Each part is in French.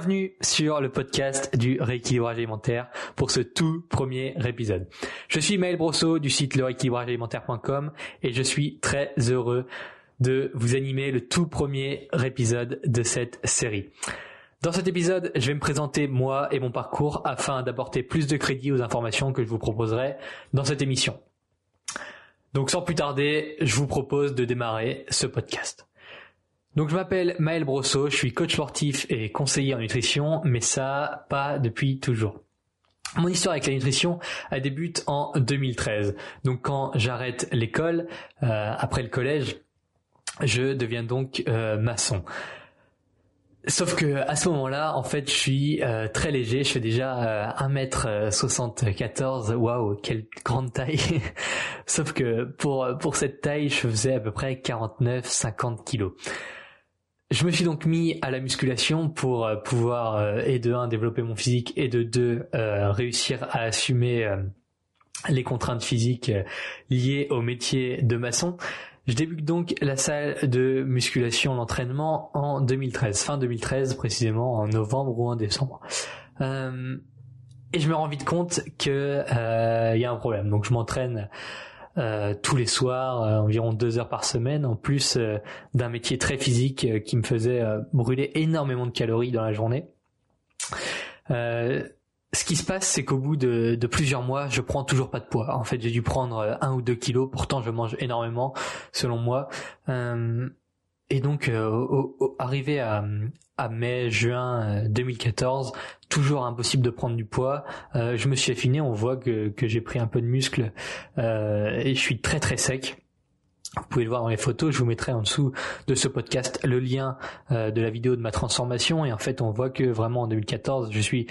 Bienvenue sur le podcast du rééquilibrage alimentaire pour ce tout premier épisode. Je suis Maël Brosseau du site lerééquilibragealimentaire.com et je suis très heureux de vous animer le tout premier épisode de cette série. Dans cet épisode, je vais me présenter moi et mon parcours afin d'apporter plus de crédit aux informations que je vous proposerai dans cette émission. Donc sans plus tarder, je vous propose de démarrer ce podcast. Donc je m'appelle Maël Brosseau, je suis coach sportif et conseiller en nutrition, mais ça pas depuis toujours. Mon histoire avec la nutrition elle débute en 2013. Donc quand j'arrête l'école, euh, après le collège, je deviens donc euh, maçon. Sauf que à ce moment-là, en fait, je suis euh, très léger. Je fais déjà 1m74. Waouh, quelle grande taille. Sauf que pour pour cette taille, je faisais à peu près 49-50 kilos. Je me suis donc mis à la musculation pour euh, pouvoir euh, et de un développer mon physique et de deux euh, réussir à assumer les contraintes physiques liées au métier de maçon. Je débute donc la salle de musculation, l'entraînement en 2013, fin 2013 précisément, en novembre ou en décembre. et je me rends vite compte que il y a un problème. Donc je m'entraîne euh, tous les soirs, euh, environ deux heures par semaine, en plus euh, d'un métier très physique qui me faisait brûler énormément de calories dans la journée. ce qui se passe, c'est qu'au bout de, plusieurs mois, je prends toujours pas de poids. En fait, j'ai dû prendre un ou deux kilos. Pourtant, je mange énormément, selon moi. Et donc, arrivé à, mai, juin 2014, euh, toujours impossible de prendre du poids. Euh, je me suis affiné, on voit que, que j'ai pris un peu de muscle euh, et je suis très très sec. Vous pouvez le voir dans les photos, je vous mettrai en dessous de ce podcast le lien euh, de la vidéo de ma transformation et en fait on voit que vraiment en 2014 je suis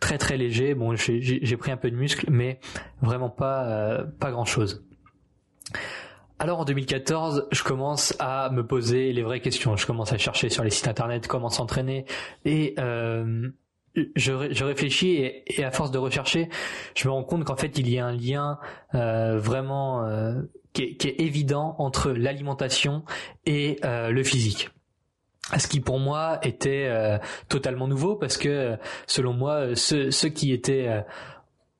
très très léger. Bon, j'ai pris un peu de muscle, mais vraiment pas pas grand chose. Alors en 2014, je commence à me poser les vraies questions. Je commence à chercher sur les sites internet comment s'entraîner et euh, je, réfléchis et, à force de rechercher, je me rends compte qu'en fait il y a un lien euh, vraiment euh, qui, est, évident entre l'alimentation et le physique. Ce qui pour moi était totalement nouveau parce que selon moi ceux, ceux qui étaient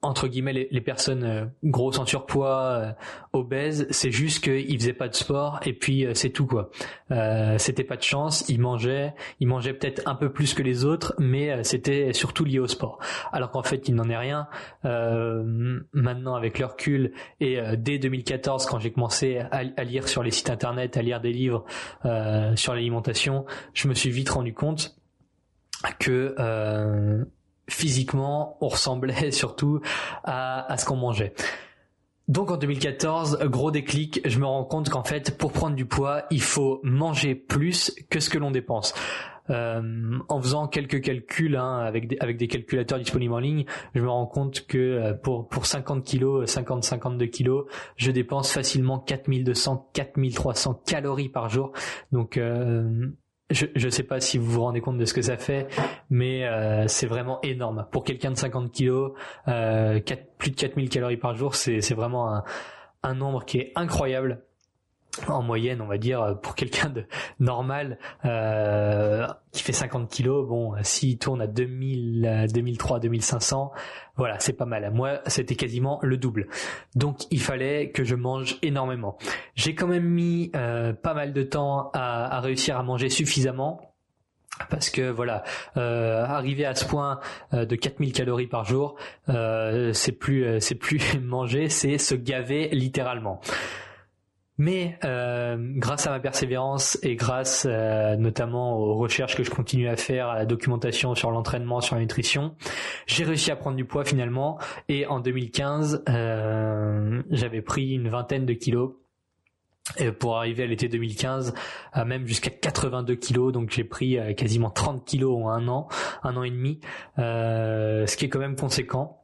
entre guillemets les, personnes euh, grosses en surpoids, euh, obèses, c'est juste qu'ils faisaient pas de sport et puis euh, c'est tout quoi. Euh, c'était pas de chance, ils mangeaient, ils mangeaient peut-être un peu plus que les autres, mais c'était surtout lié au sport. Alors qu'en fait il n'en est rien. maintenant avec le recul et dès 2014 quand j'ai commencé à, lire sur les sites internet, à lire des livres sur l'alimentation, je me suis vite rendu compte que physiquement, on ressemblait surtout à, ce qu'on mangeait. Donc en 2014, gros déclic, je me rends compte qu'en fait, pour prendre du poids, il faut manger plus que ce que l'on dépense. Euh, en faisant quelques calculs hein, avec, des, avec des calculateurs disponibles en ligne, je me rends compte que euh, pour, pour 50 kilos, 50-52 kilos, je dépense facilement 4200, 4300 calories par jour. Donc euh, je ne sais pas si vous vous rendez compte de ce que ça fait, mais euh, c'est vraiment énorme. Pour quelqu'un de 50 kilos, euh, plus de 4000 calories par jour, c'est vraiment un, un nombre qui est incroyable en moyenne, on va dire, pour quelqu'un de normal euh, qui fait 50 kilos, bon, s'il tourne à 2000, 2003, 2500, voilà, c'est pas mal. Moi, c'était quasiment le double. Donc, il fallait que je mange énormément. J'ai quand même mis euh, pas mal de temps à, réussir à manger suffisamment parce que voilà, euh, arriver à ce point euh, de 4000 calories par jour, c'est plus c'est plus manger, c'est se gaver littéralement. Mais euh, grâce à ma persévérance et grâce euh, notamment aux recherches que je continue à faire, à la documentation sur l'entraînement, sur la nutrition, j'ai réussi à prendre du poids finalement. Et en 2015, euh, j'avais pris une vingtaine de kilos. pour arriver à l'été 2015 à même jusqu'à 82 kilos donc j'ai pris quasiment 30 kilos en un an un an et demi ce qui est quand même conséquent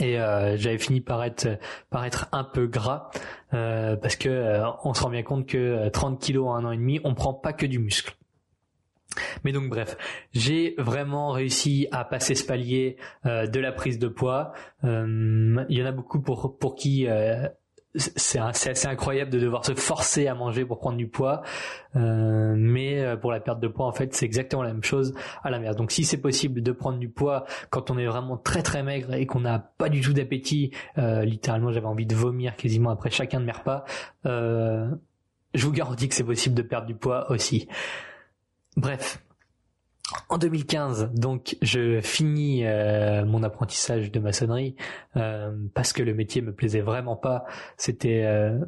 et euh, j'avais fini par être par être un peu gras euh, parce que euh, on se rend bien compte que 30 kilos en un an et demi on prend pas que du muscle mais donc bref, j'ai vraiment réussi à passer ce palier de la prise de poids. il y en a beaucoup pour pour qui c'est assez incroyable de devoir se forcer à manger pour prendre du poids, euh, mais euh, pour la perte de poids en fait c'est exactement la même chose à l'inverse. Donc si c'est possible de prendre du poids quand on est vraiment très très maigre et qu'on n'a pas du tout d'appétit, euh, littéralement j'avais envie de vomir quasiment après chacun de mes repas, je vous garantis que c'est possible de perdre du poids aussi. Bref, en 2015, donc, je finis euh, mon apprentissage de maçonnerie euh, parce que le métier me plaisait vraiment pas. C'était euh,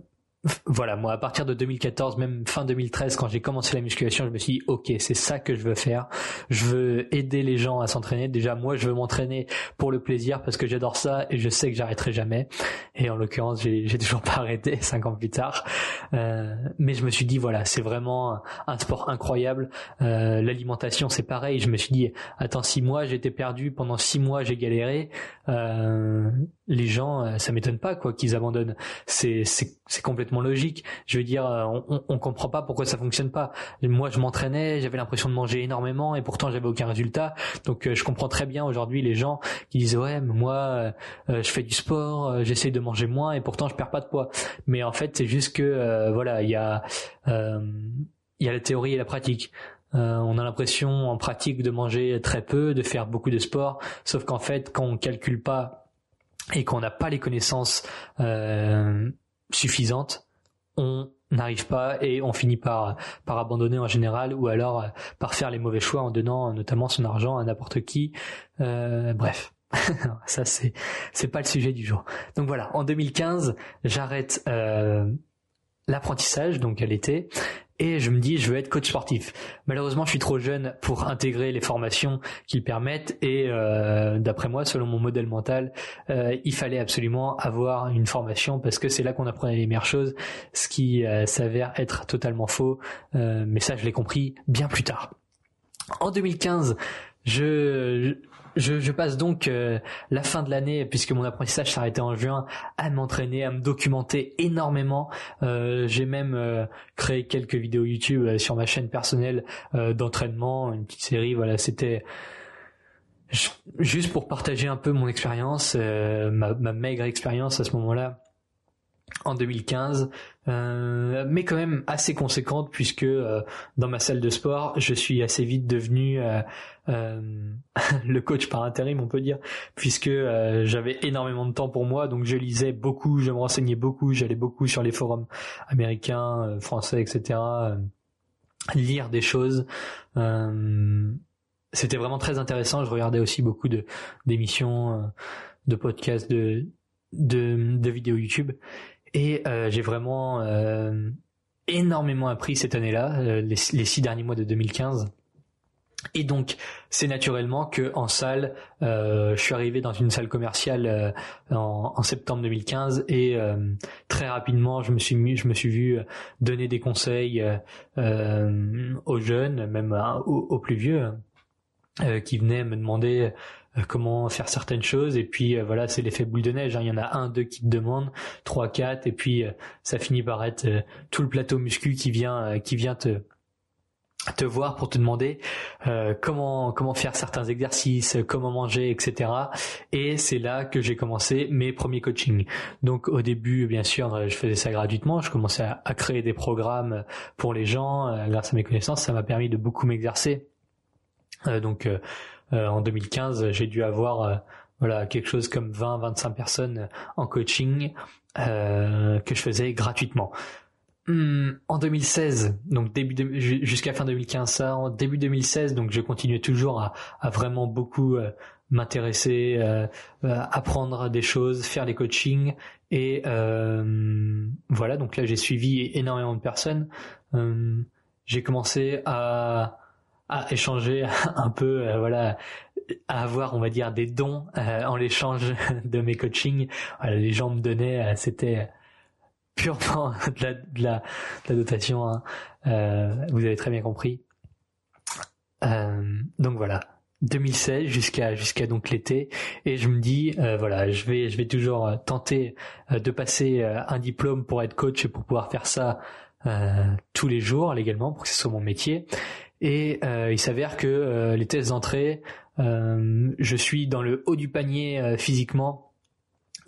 voilà, moi, à partir de 2014, même fin 2013, quand j'ai commencé la musculation, je me suis dit, ok, c'est ça que je veux faire. Je veux aider les gens à s'entraîner. Déjà, moi, je veux m'entraîner pour le plaisir parce que j'adore ça et je sais que j'arrêterai jamais. Et en l'occurrence, j'ai, toujours pas arrêté cinq ans plus tard. Euh, mais je me suis dit, voilà, c'est vraiment un sport incroyable. Euh, l'alimentation, c'est pareil. Je me suis dit, attends, six mois, j'étais perdu. Pendant six mois, j'ai galéré. Euh, les gens, euh, ça m'étonne pas quoi qu'ils abandonnent. C'est c'est complètement logique. Je veux dire, euh, on, on comprend pas pourquoi ça fonctionne pas. Moi, je m'entraînais, j'avais l'impression de manger énormément et pourtant j'avais aucun résultat. Donc, euh, je comprends très bien aujourd'hui les gens qui disent ouais, mais moi, je fais du sport, j'essaie de manger moins et pourtant je perds pas de poids. Mais en fait, c'est juste que voilà, il y a il y a la théorie et la pratique. on a l'impression en pratique de manger très peu, de faire beaucoup de sport, sauf qu'en fait, quand on calcule pas et qu'on n'a pas les connaissances euh, suffisantes, on n'arrive pas et on finit par par abandonner en général ou alors euh, par faire les mauvais choix en donnant notamment son argent à n'importe qui. Euh, bref. ça c'est c'est pas le sujet du jour. Donc voilà, en 2015, j'arrête euh, l'apprentissage donc à l'été et je me dis je veux être coach sportif. Malheureusement, je suis trop jeune pour intégrer les formations qu'ils permettent et euh, d'après moi, selon mon modèle mental, euh, il fallait absolument avoir une formation parce que c'est là qu'on apprenait les meilleures choses, ce qui euh, s'avère être totalement faux. mais ça, je l'ai compris bien plus tard. En 2015, je, je, passe donc euh, la fin de l'année, puisque mon apprentissage s'arrêtait en juin, à m'entraîner, à me documenter énormément. Euh, j'ai même euh, créé quelques vidéos YouTube sur ma chaîne personnelle d'entraînement, une petite série. Voilà, c'était juste pour partager un peu mon expérience, ma maigre expérience à ce moment-là en 2015, euh, mais quand même assez conséquente puisque euh, dans ma salle de sport, je suis assez vite devenu euh, le coach par intérim, on peut dire, puisque j'avais énormément de temps pour moi, donc je lisais beaucoup, je me renseignais beaucoup, j'allais beaucoup sur les forums américains, français, etc. lire des choses. C'était vraiment très intéressant. Je regardais aussi beaucoup de d'émissions, de podcasts, de, de, de vidéos YouTube et euh, j'ai vraiment euh, énormément appris cette année-là, euh, les, six derniers mois de 2015. Et donc, c'est naturellement que en salle, je suis arrivé dans une salle commerciale en, septembre 2015 et très rapidement, je me suis mis, je me suis vu donner des conseils aux jeunes, même aux, aux, plus vieux, qui venaient me demander euh, comment faire certaines choses et puis euh, voilà c'est l'effet boule de neige hein. il y en a un deux qui te demandent trois quatre et puis euh, ça finit par être tout le plateau muscu qui vient qui vient te te voir pour te demander comment comment faire certains exercices, comment manger, etc. Et c'est là que j'ai commencé mes premiers coachings. Donc au début, bien sûr, je faisais ça gratuitement. Je commençais à, créer des programmes pour les gens grâce à mes connaissances. Ça m'a permis de beaucoup m'exercer. donc euh, en 2015, j'ai dû avoir euh, voilà quelque chose comme 20-25 personnes en coaching euh, que je faisais gratuitement. Hum, en 2016, donc début jusqu'à fin 2015, ça, en début 2016, donc je continuais toujours à, à vraiment beaucoup m'intéresser, euh, apprendre des choses, faire des coachings et voilà. Donc là, j'ai suivi énormément de personnes. Hum, j'ai commencé à à échanger un peu, euh, voilà, à avoir, on va dire, des dons euh, en l'échange de mes coachings. Voilà, les gens me donnaient, euh, c'était purement de la, de la, de la dotation. Hein. vous avez très bien compris. donc voilà. 2016 jusqu'à jusqu'à donc l'été et je me dis voilà je vais je vais toujours tenter de passer un diplôme pour être coach et pour pouvoir faire ça tous les jours légalement pour que ce soit mon métier et il s'avère que les tests d'entrée je suis dans le haut du panier physiquement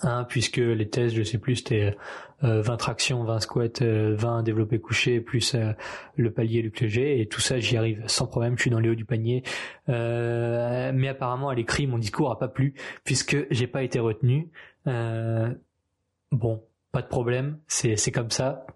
Hein, puisque les tests, je sais plus, c'était 20 euh, tractions, 20 squats, 20 euh, développés couchés, plus euh, le palier le G, et tout ça, j'y arrive sans problème, je suis dans les hauts du panier. mais apparemment, à l'écrit, mon discours a pas plu, puisque j'ai pas été retenu. bon, pas de problème, c'est comme ça.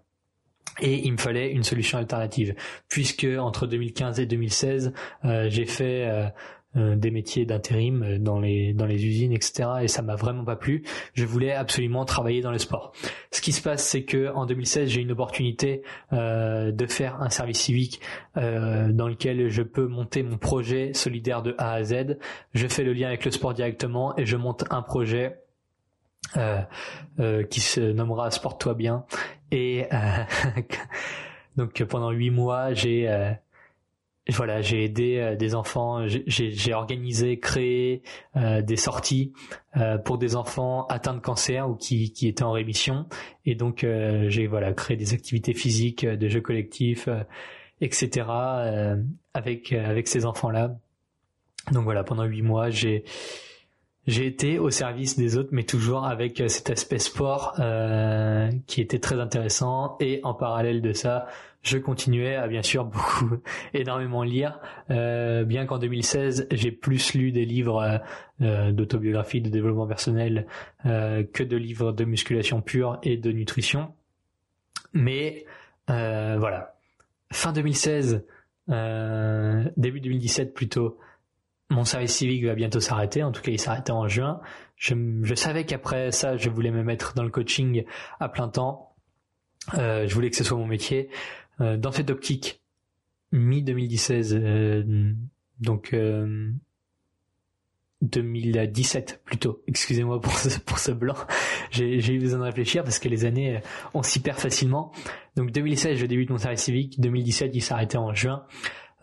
Et il me fallait une solution alternative, puisque entre 2015 et 2016, j'ai fait euh, des métiers d'intérim euh, dans les dans les usines etc et ça m'a vraiment pas plu. Je voulais absolument travailler dans le sport. Ce qui se passe c'est que en 2016 j'ai une opportunité euh, de faire un service civique euh, dans lequel je peux monter mon projet solidaire de A à Z. Je fais le lien avec le sport directement et je monte un projet qui se nommera Sport-toi bien et donc pendant huit mois j'ai voilà, j'ai aidé euh, des enfants, j'ai organisé, créé euh, des sorties euh, pour des enfants atteints de cancer ou qui, qui étaient en rémission. Et donc j'ai voilà créé des activités physiques, des jeux collectifs, etc. avec avec ces enfants-là. Donc voilà, pendant huit mois, j'ai j'ai été au service des autres, mais toujours avec cet aspect sport qui était très intéressant. Et en parallèle de ça, je continuais à bien sûr beaucoup, énormément lire, euh, bien qu'en 2016 j'ai plus lu des livres euh, euh, d'autobiographie, de développement personnel que de livres de musculation pure et de nutrition. Mais voilà, fin 2016, début 2017 plutôt, mon service civique va bientôt s'arrêter. En tout cas, il s'arrêtait en juin. Je, je savais qu'après ça, je voulais me mettre dans le coaching à plein temps. je voulais que ce soit mon métier. Euh, dans cette optique, mi-2016, euh, donc 2017 euh, plutôt. Excusez-moi pour ce, pour ce blanc. J'ai eu besoin de réfléchir parce que les années on s'y perd facilement. Donc 2016, je débute mon service civique. 2017, il s'arrêtait en juin.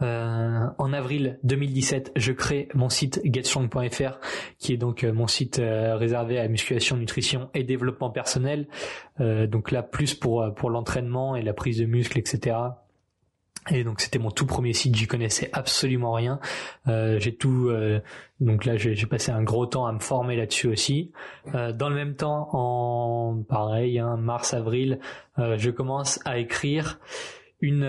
Euh, en avril 2017, je crée mon site getstrong.fr, qui est donc mon site réservé à musculation, nutrition et développement personnel. Euh, donc là, plus pour pour l'entraînement et la prise de muscles, etc. Et donc c'était mon tout premier site, j'y connaissais absolument rien. Euh, j'ai tout, euh, donc là j'ai passé un gros temps à me former là-dessus aussi. Euh, dans le même temps, en pareil, hein, mars avril, euh, je commence à écrire une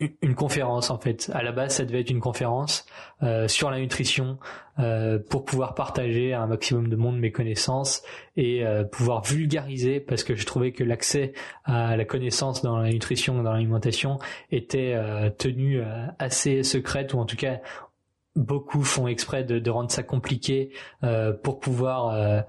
une conférence en fait. À la base, ça devait être une conférence euh, sur la nutrition euh, pour pouvoir partager à un maximum de monde mes connaissances et euh, pouvoir vulgariser parce que je trouvais que l'accès à la connaissance dans la nutrition dans l'alimentation était tenu assez secrète ou en tout cas beaucoup font exprès de, de rendre ça compliqué pour pouvoir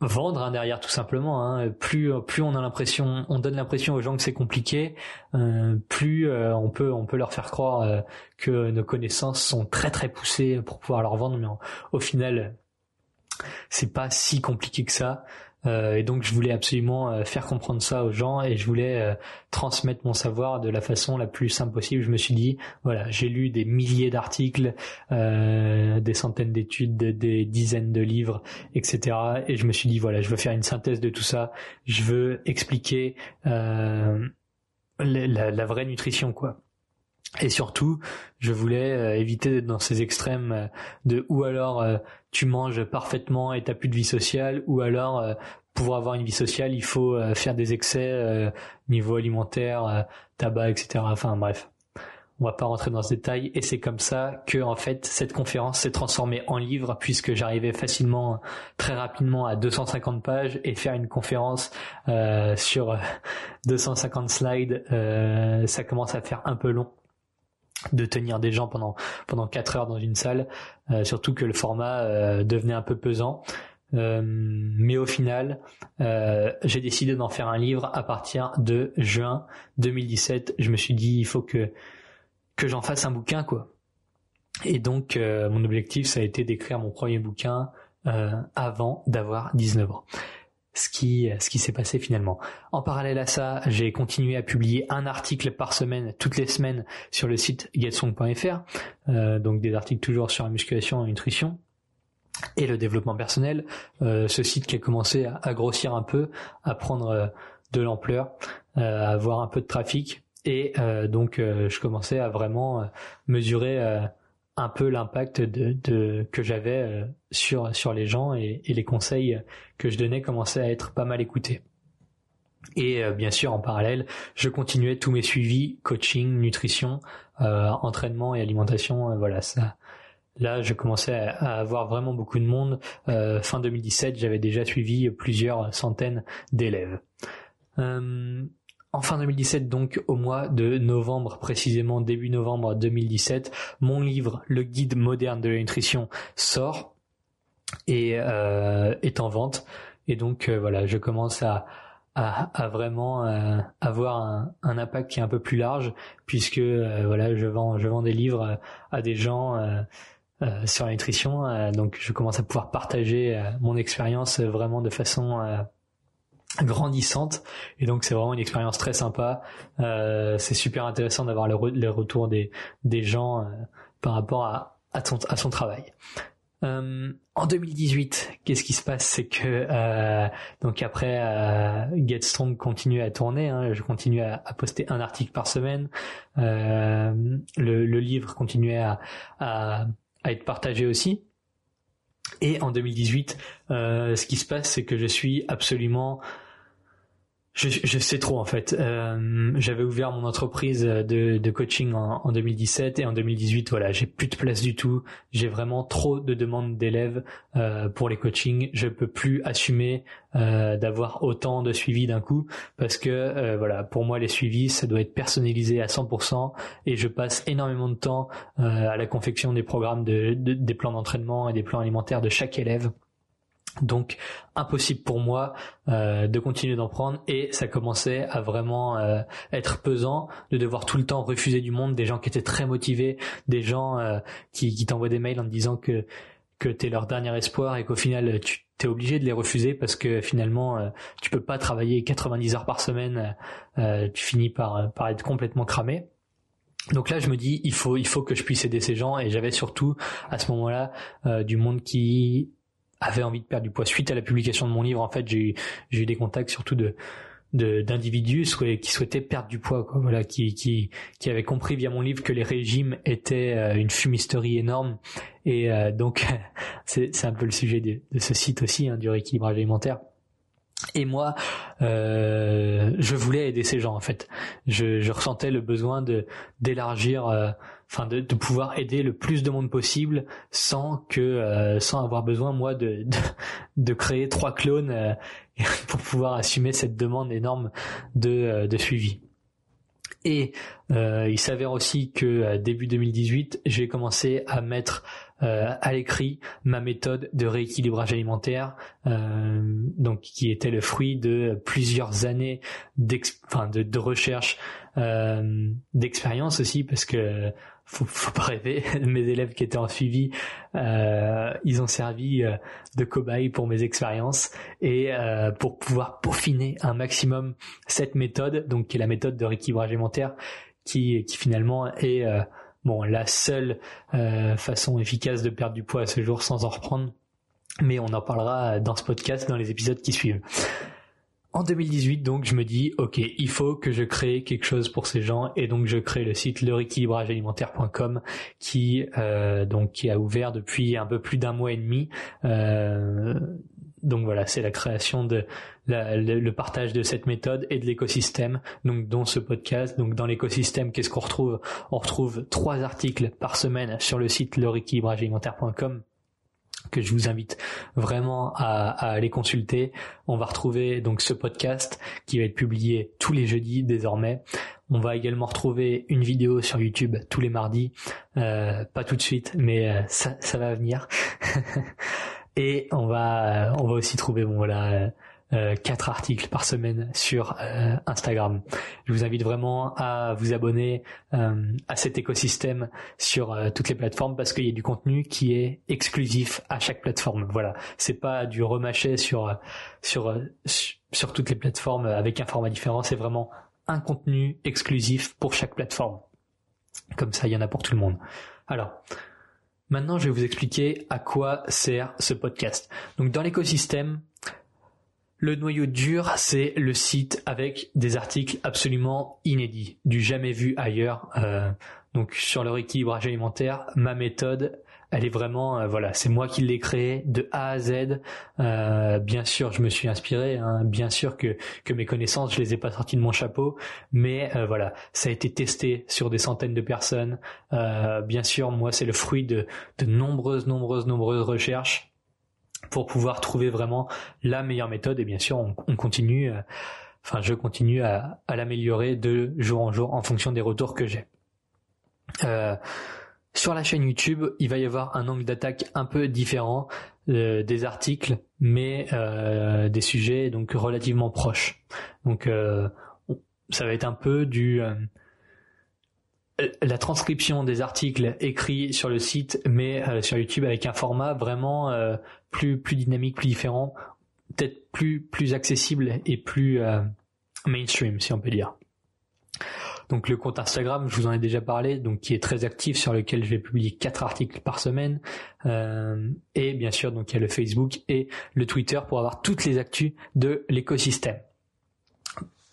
vendre hein, derrière tout simplement. Hein. Plus plus on a l'impression, on donne l'impression aux gens que c'est compliqué, euh, plus euh, on peut on peut leur faire croire euh, que nos connaissances sont très très poussées pour pouvoir leur vendre, mais au final c'est pas si compliqué que ça. Euh, et donc je voulais absolument euh, faire comprendre ça aux gens et je voulais euh, transmettre mon savoir de la façon la plus simple possible. Je me suis dit, voilà, j'ai lu des milliers d'articles, des centaines d'études, des dizaines de livres, etc. Et je me suis dit, voilà, je veux faire une synthèse de tout ça. Je veux expliquer la, la, vraie nutrition, quoi. Et surtout, je voulais éviter d'être dans ces extrêmes de ou alors tu manges parfaitement et t'as plus de vie sociale, ou alors euh, pour avoir une vie sociale, il faut euh, faire des excès euh, niveau alimentaire, tabac, etc. Enfin bref, on va pas rentrer dans ce détail. Et c'est comme ça que en fait cette conférence s'est transformée en livre puisque j'arrivais facilement, très rapidement à 250 pages et faire une conférence sur 250 slides, ça commence à faire un peu long de tenir des gens pendant pendant quatre heures dans une salle, euh, surtout que le format euh, devenait un peu pesant. Euh, mais au final, j'ai décidé d'en faire un livre à partir de juin 2017. Je me suis dit il faut que que j'en fasse un bouquin quoi. Et donc mon objectif ça a été d'écrire mon premier bouquin avant d'avoir 19 ans. Ce qui ce qui s'est passé finalement. En parallèle à ça, j'ai continué à publier un article par semaine toutes les semaines sur le site getsong.fr, euh, donc des articles toujours sur la musculation et la nutrition et le développement personnel. Euh, ce site qui a commencé à, grossir un peu, à prendre euh, de l'ampleur, euh, à avoir un peu de trafic et donc je commençais à vraiment mesurer un peu l'impact que j'avais sur sur les gens et, les conseils que je donnais commençaient à être pas mal écoutés. Et bien sûr, en parallèle, je continuais tous mes suivis, coaching, nutrition, entraînement et alimentation. voilà, ça, Là, je commençais à avoir vraiment beaucoup de monde. Euh, fin 2017, j'avais déjà suivi plusieurs centaines d'élèves. Euh, en fin 2017, donc au mois de novembre, précisément début novembre 2017, mon livre Le guide moderne de la nutrition sort et euh, est en vente. Et donc voilà, je commence à, à, vraiment avoir un, un, impact qui est un peu plus large, puisque voilà, je vends je vends des livres à des gens euh, sur la nutrition. Euh, donc je commence à pouvoir partager euh, mon expérience vraiment de façon grandissante. Et donc c'est vraiment une expérience très sympa. C'est super intéressant d'avoir le, les retours des, des gens par rapport à, à, son, à son travail. En 2018 qu'est-ce qui se passe? C'est que donc après Get Strong continue à tourner hein, je continue à, à, poster un article par semaine. Le, le, livre continuait à, à à être partagé aussi. Et en 2018, euh, ce qui se passe, c'est que je suis absolument je, je, sais trop en fait. Euh, J'avais ouvert mon entreprise de, de coaching en, en, 2017 et en 2018, voilà, j'ai plus de place du tout. J'ai vraiment trop de demandes d'élèves euh, pour les coachings. Je peux plus assumer euh, d'avoir autant de suivi d'un coup parce que euh, voilà, pour moi les suivis, ça doit être personnalisé à 100% et je passe énormément de temps euh, à la confection des programmes, de, de, des plans d'entraînement et des plans alimentaires de chaque élève. Donc impossible pour moi euh, de continuer d'en prendre et ça commençait à vraiment euh, être pesant de devoir tout le temps refuser du monde, des gens qui étaient très motivés, des gens euh, qui, qui t'envoient des mails en te disant que que t'es leur dernier espoir et qu'au final tu t'es obligé de les refuser parce que finalement tu peux pas travailler 90 heures par semaine, tu finis par par être complètement cramé. Donc là, je me dis, il faut, il faut que je puisse aider ces gens. Et j'avais surtout à ce moment-là du monde qui avait envie de perdre du poids suite à la publication de mon livre. En fait, j'ai eu, j'ai eu des contacts surtout de d'individus qui souhaitaient perdre du poids, quoi. Voilà, qui, qui, qui avaient compris via mon livre que les régimes étaient euh, une fumisterie énorme. Et euh, donc, c'est, c'est un peu le sujet de, de ce site aussi, hein, du rééquilibrage alimentaire. Et moi, euh, je voulais aider ces gens en fait. Je, je ressentais le besoin de d'élargir euh, enfin de, de, pouvoir aider le plus de monde possible sans que euh, sans avoir besoin moi de de, de créer trois clones euh, pour pouvoir assumer cette demande énorme de euh, de suivi. Et il s'avère aussi que début 2018, j'ai commencé à mettre à l'écrit ma méthode de rééquilibrage alimentaire, donc qui était le fruit de plusieurs années enfin de, de recherche, d'expérience aussi, parce que faut, faut pas rêver. Mes élèves qui étaient en suivi, euh, ils ont servi euh, de cobaye pour mes expériences et euh, pour pouvoir peaufiner un maximum cette méthode, donc qui est la méthode de rééquilibrage alimentaire, qui, qui finalement est euh, bon la seule façon efficace de perdre du poids à ce jour sans en reprendre. Mais on en parlera dans ce podcast, dans les épisodes qui suivent. En 2018, donc, je me dis, ok, il faut que je crée quelque chose pour ces gens, et donc je crée le site leréquilibragealimentaire.com qui euh, donc qui a ouvert depuis un peu plus d'un mois et demi. Euh, donc voilà, c'est la création de le, partage de cette méthode et de l'écosystème, donc dont ce podcast. Donc dans l'écosystème, qu'est-ce qu'on retrouve? On retrouve trois articles par semaine sur le site leréquilibragealimentaire.com que je vous invite vraiment à, aller consulter. On va retrouver donc ce podcast qui va être publié tous les jeudis désormais. On va également retrouver une vidéo sur YouTube tous les mardis, euh, pas tout de suite, mais euh, ça, ça va venir. Et on va, on va aussi trouver bon voilà quatre articles par semaine sur Instagram. Je vous invite vraiment à vous abonner à cet écosystème sur toutes les plateformes parce qu'il y a du contenu qui est exclusif à chaque plateforme. Voilà, c'est pas du remâché sur sur sur toutes les plateformes avec un format différent. C'est vraiment un contenu exclusif pour chaque plateforme. Comme ça, il y en a pour tout le monde. Alors, maintenant, je vais vous expliquer à quoi sert ce podcast. Donc, dans l'écosystème, le noyau dur, c'est le site avec des articles absolument inédits, du jamais vu ailleurs. Euh, donc, sur leur équilibrage alimentaire, ma méthode, elle est vraiment euh, voilà c'est moi qui l'ai créé de A à Z. Euh, bien sûr je me suis inspiré hein, bien sûr que que mes connaissances je les ai pas sorties de mon chapeau mais voilà ça a été testé sur des centaines de personnes. Bien sûr moi c'est le fruit de de nombreuses nombreuses nombreuses recherches pour pouvoir trouver vraiment la meilleure méthode et bien sûr on, on continue enfin je continue à, à l'améliorer de jour en jour en fonction des retours que j'ai euh, sur la chaîne YouTube, il va y avoir un angle d'attaque un peu différent euh, des articles, mais euh, des sujets donc relativement proches. Donc euh, ça va être un peu du la transcription des articles écrits sur le site, mais sur YouTube avec un format vraiment plus plus dynamique, plus différent, peut-être plus plus accessible et plus mainstream, si on peut dire. Donc le compte Instagram, je vous en ai déjà parlé, donc qui est très actif sur lequel je vais publier quatre articles par semaine. Euh, et bien sûr, donc il y a le Facebook et le Twitter pour avoir toutes les actus de l'écosystème.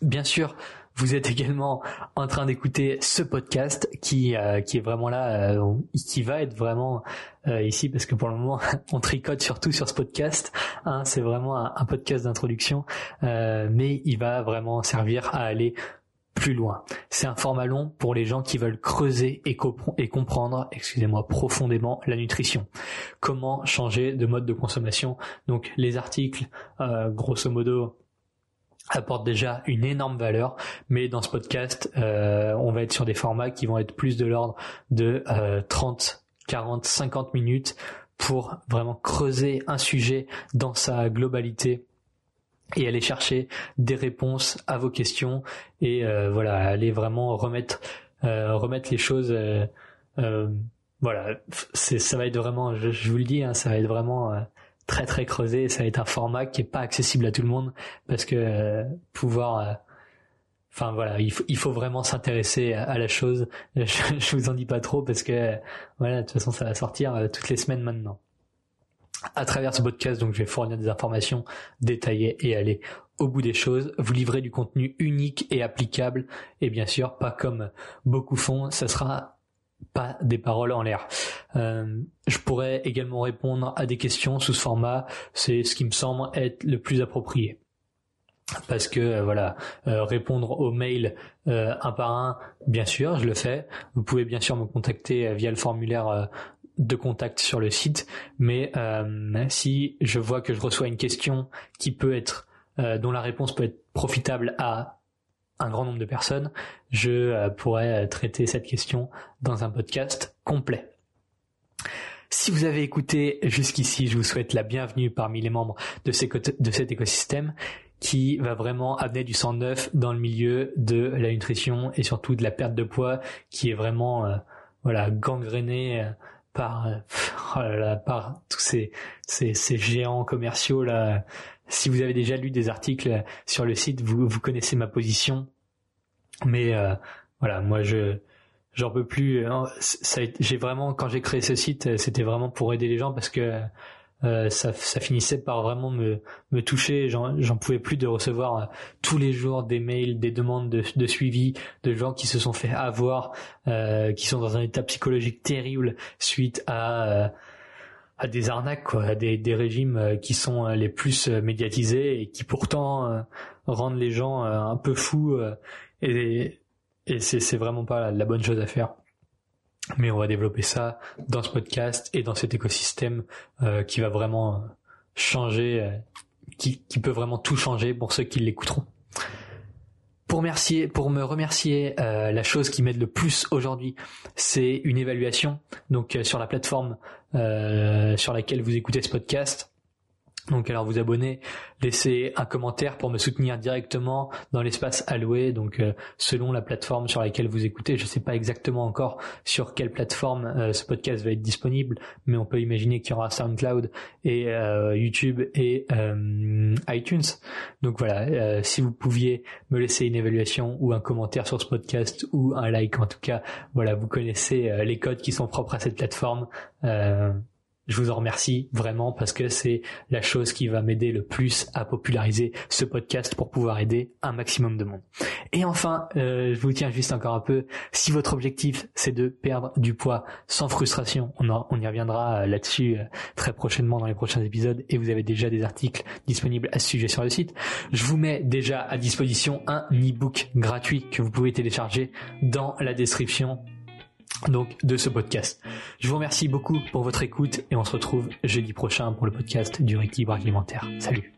Bien sûr, vous êtes également en train d'écouter ce podcast qui euh, qui est vraiment là, euh, qui va être vraiment ici parce que pour le moment on tricote surtout sur ce podcast. Hein, c'est vraiment un, podcast d'introduction, mais il va vraiment servir à aller plus loin. C'est un format long pour les gens qui veulent creuser et, et comprendre, excusez-moi, profondément la nutrition. Comment changer de mode de consommation? Donc les articles, euh, grosso modo, apportent déjà une énorme valeur, mais dans ce podcast, euh, on va être sur des formats qui vont être plus de l'ordre de 30, 40, 50 minutes pour vraiment creuser un sujet dans sa globalité et aller chercher des réponses à vos questions et euh, voilà aller vraiment remettre euh, remettre les choses euh, euh voilà. C'est ça va être vraiment je, je vous le dis hein, ça va être vraiment euh, très très creusé. Ça va être un format qui est pas accessible à tout le monde parce que pouvoir enfin voilà il faut il faut vraiment s'intéresser à, la chose. Je, je vous en dis pas trop parce que voilà de toute façon ça va sortir toutes les semaines maintenant. À travers ce podcast, donc je vais fournir des informations détaillées et aller au bout des choses, vous livrer du contenu unique et applicable, et bien sûr pas comme beaucoup font, ça sera pas des paroles en l'air. Euh, je pourrais également répondre à des questions sous ce format, c'est ce qui me semble être le plus approprié. Parce que euh, voilà euh, répondre aux mails un par un bien sûr je le fais. Vous pouvez bien sûr me contacter via le formulaire de contact sur le site, mais euh, si je vois que je reçois une question qui peut être euh, dont la réponse peut être profitable à un grand nombre de personnes, je euh, pourrais traiter cette question dans un podcast complet. Si vous avez écouté jusqu'ici, je vous souhaite la bienvenue parmi les membres de, de cet écosystème qui va vraiment amener du sang neuf dans le milieu de la nutrition et surtout de la perte de poids qui est vraiment voilà gangréné par oh par tous ces, ces, ces géants commerciaux là. Si vous avez déjà lu des articles sur le site, vous vous connaissez ma position. Mais euh, voilà, moi je j'en peux plus. Hein. J'ai vraiment quand j'ai créé ce site, c'était vraiment pour aider les gens parce que euh, ça, ça, finissait par vraiment me, me toucher. J'en pouvais plus de recevoir euh, tous les jours des mails, des demandes de, de suivi de gens qui se sont fait avoir, euh, qui sont dans un état psychologique terrible suite à euh, à des arnaques, quoi, à des, des régimes qui sont les plus médiatisés et qui pourtant rendent les gens un peu fous. Et et c'est vraiment pas la bonne chose à faire. Mais on va développer ça dans ce podcast et dans cet écosystème euh, qui va vraiment changer, euh, qui, qui, peut vraiment tout changer pour ceux qui l'écouteront. Pour, remercier, pour me remercier, euh, la chose qui m'aide le plus aujourd'hui, c'est une évaluation. Donc sur la plateforme sur laquelle vous écoutez ce podcast, Donc alors vous abonnez, laissez un commentaire pour me soutenir directement dans l'espace alloué. Donc euh, selon la plateforme sur laquelle vous écoutez, je ne sais pas exactement encore sur quelle plateforme euh, ce podcast va être disponible, mais on peut imaginer qu'il y aura SoundCloud et euh, YouTube et iTunes. Donc voilà, si vous pouviez me laisser une évaluation ou un commentaire sur ce podcast ou un like, en tout cas, voilà, vous connaissez les codes qui sont propres à cette plateforme. Je vous en remercie vraiment parce que c'est la chose qui va m'aider le plus à populariser ce podcast pour pouvoir aider un maximum de monde. Et enfin, euh, je vous tiens juste encore un peu, si votre objectif c'est de perdre du poids sans frustration, on, on y reviendra euh, là-dessus euh, très prochainement dans les prochains épisodes et vous avez déjà des articles disponibles à ce sujet sur le site, je vous mets déjà à disposition un e-book gratuit que vous pouvez télécharger dans la description donc de ce podcast. Je vous remercie beaucoup pour votre écoute et on se retrouve jeudi prochain pour le podcast du rééquilibre alimentaire. Salut